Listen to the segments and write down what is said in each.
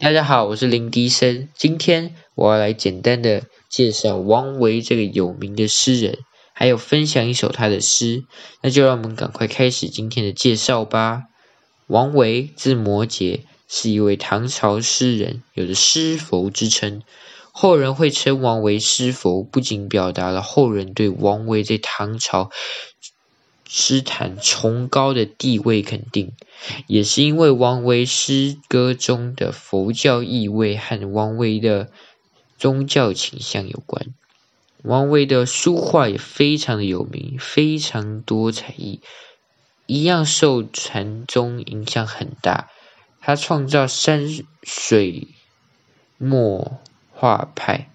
大家好，我是林迪生。今天我要来简单的介绍王维这个有名的诗人，还有分享一首他的诗。那就让我们赶快开始今天的介绍吧。王维字摩诘，是一位唐朝诗人，有着诗佛之称。后人会称王为诗佛，不仅表达了后人对王维在唐朝。诗坛崇高的地位肯定，也是因为王维诗歌中的佛教意味和王维的宗教倾向有关。王维的书画也非常的有名，非常多才艺，一样受禅宗影响很大。他创造山水墨画派，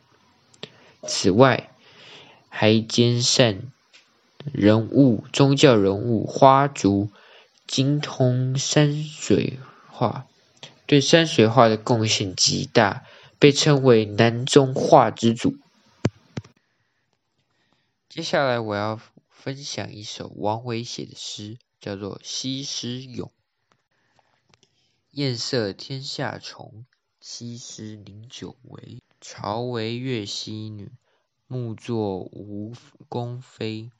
此外还兼善。人物、宗教人物、花烛，精通山水画，对山水画的贡献极大，被称为南宗画之祖。接下来我要分享一首王维写的诗，叫做《西施咏》。艳色天下重，西施宁久为？朝为越溪女，暮作吴宫妃。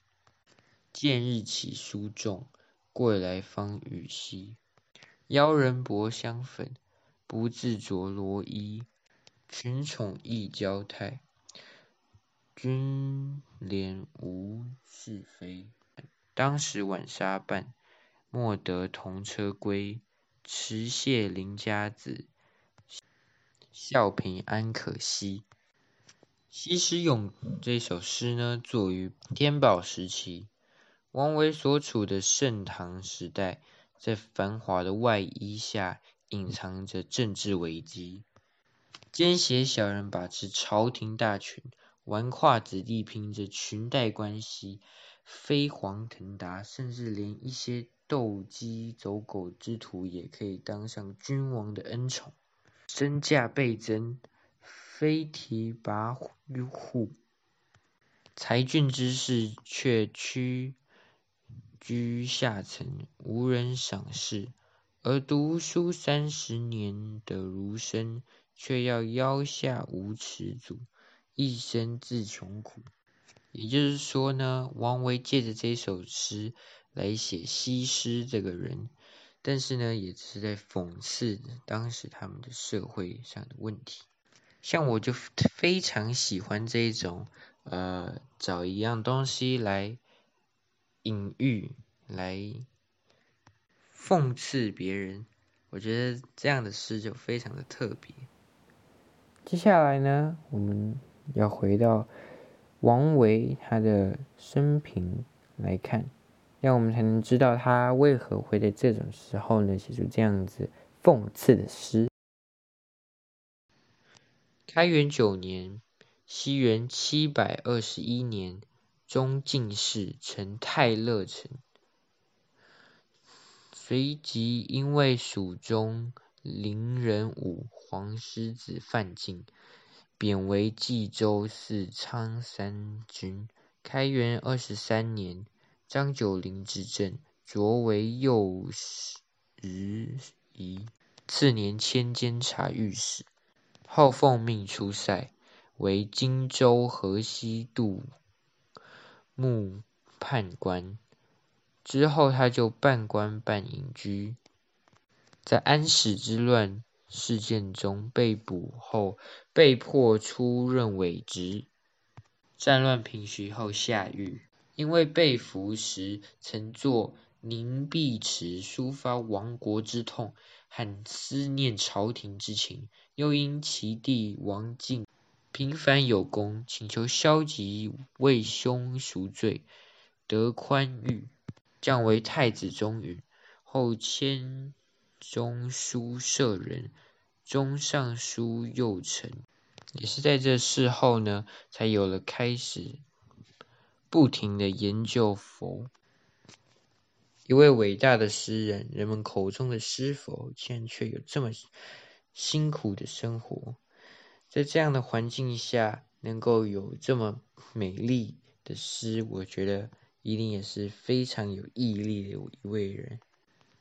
见日起书重，贵来方与稀。邀人薄香粉，不自着罗衣。群宠亦娇态，君怜无是非。当时晚纱伴，莫得同车归。持谢邻家子，笑平安可惜。《西施咏》这首诗呢，作于天宝时期。王维所处的盛唐时代，在繁华的外衣下，隐藏着政治危机。奸邪小人把持朝廷大权，纨绔子弟凭着裙带关系飞黄腾达，甚至连一些斗鸡走狗之徒也可以当上君王的恩宠，身价倍增，飞提拔户，才俊之士却屈。居下层，无人赏识；而读书三十年的儒生，却要腰下无尺足，一生自穷苦。也就是说呢，王维借着这首诗来写西施这个人，但是呢，也是在讽刺当时他们的社会上的问题。像我就非常喜欢这种，呃，找一样东西来。隐喻来讽刺别人，我觉得这样的诗就非常的特别。接下来呢，我们要回到王维他的生平来看，让我们才能知道他为何会在这种时候呢写出这样子讽刺的诗。开元九年，西元七百二十一年。中进士，成太乐丞。随即因为蜀中伶人武黄狮子范进，贬为冀州司仓山君。开元二十三年，张九龄执政，擢为右拾遗。次年迁监察御史，后奉命出塞，为荆州河西度。幕判官之后，他就半官半隐居，在安史之乱事件中被捕后，被迫出任伪职。战乱平息后下狱，因为被俘时曾作《凝碧池》抒发亡国之痛和思念朝廷之情，又因其弟王进。平凡有功，请求消极为兄赎罪，得宽裕，降为太子中允。后迁中书舍人、中尚书右丞。也是在这事后呢，才有了开始不停的研究佛。一位伟大的诗人，人们口中的诗佛，竟然却有这么辛苦的生活。在这样的环境下，能够有这么美丽的诗，我觉得一定也是非常有毅力的一位人。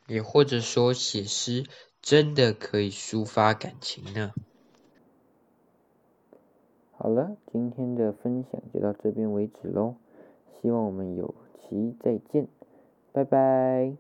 也或者说，写诗真的可以抒发感情呢？好了，今天的分享就到这边为止喽。希望我们有期再见，拜拜。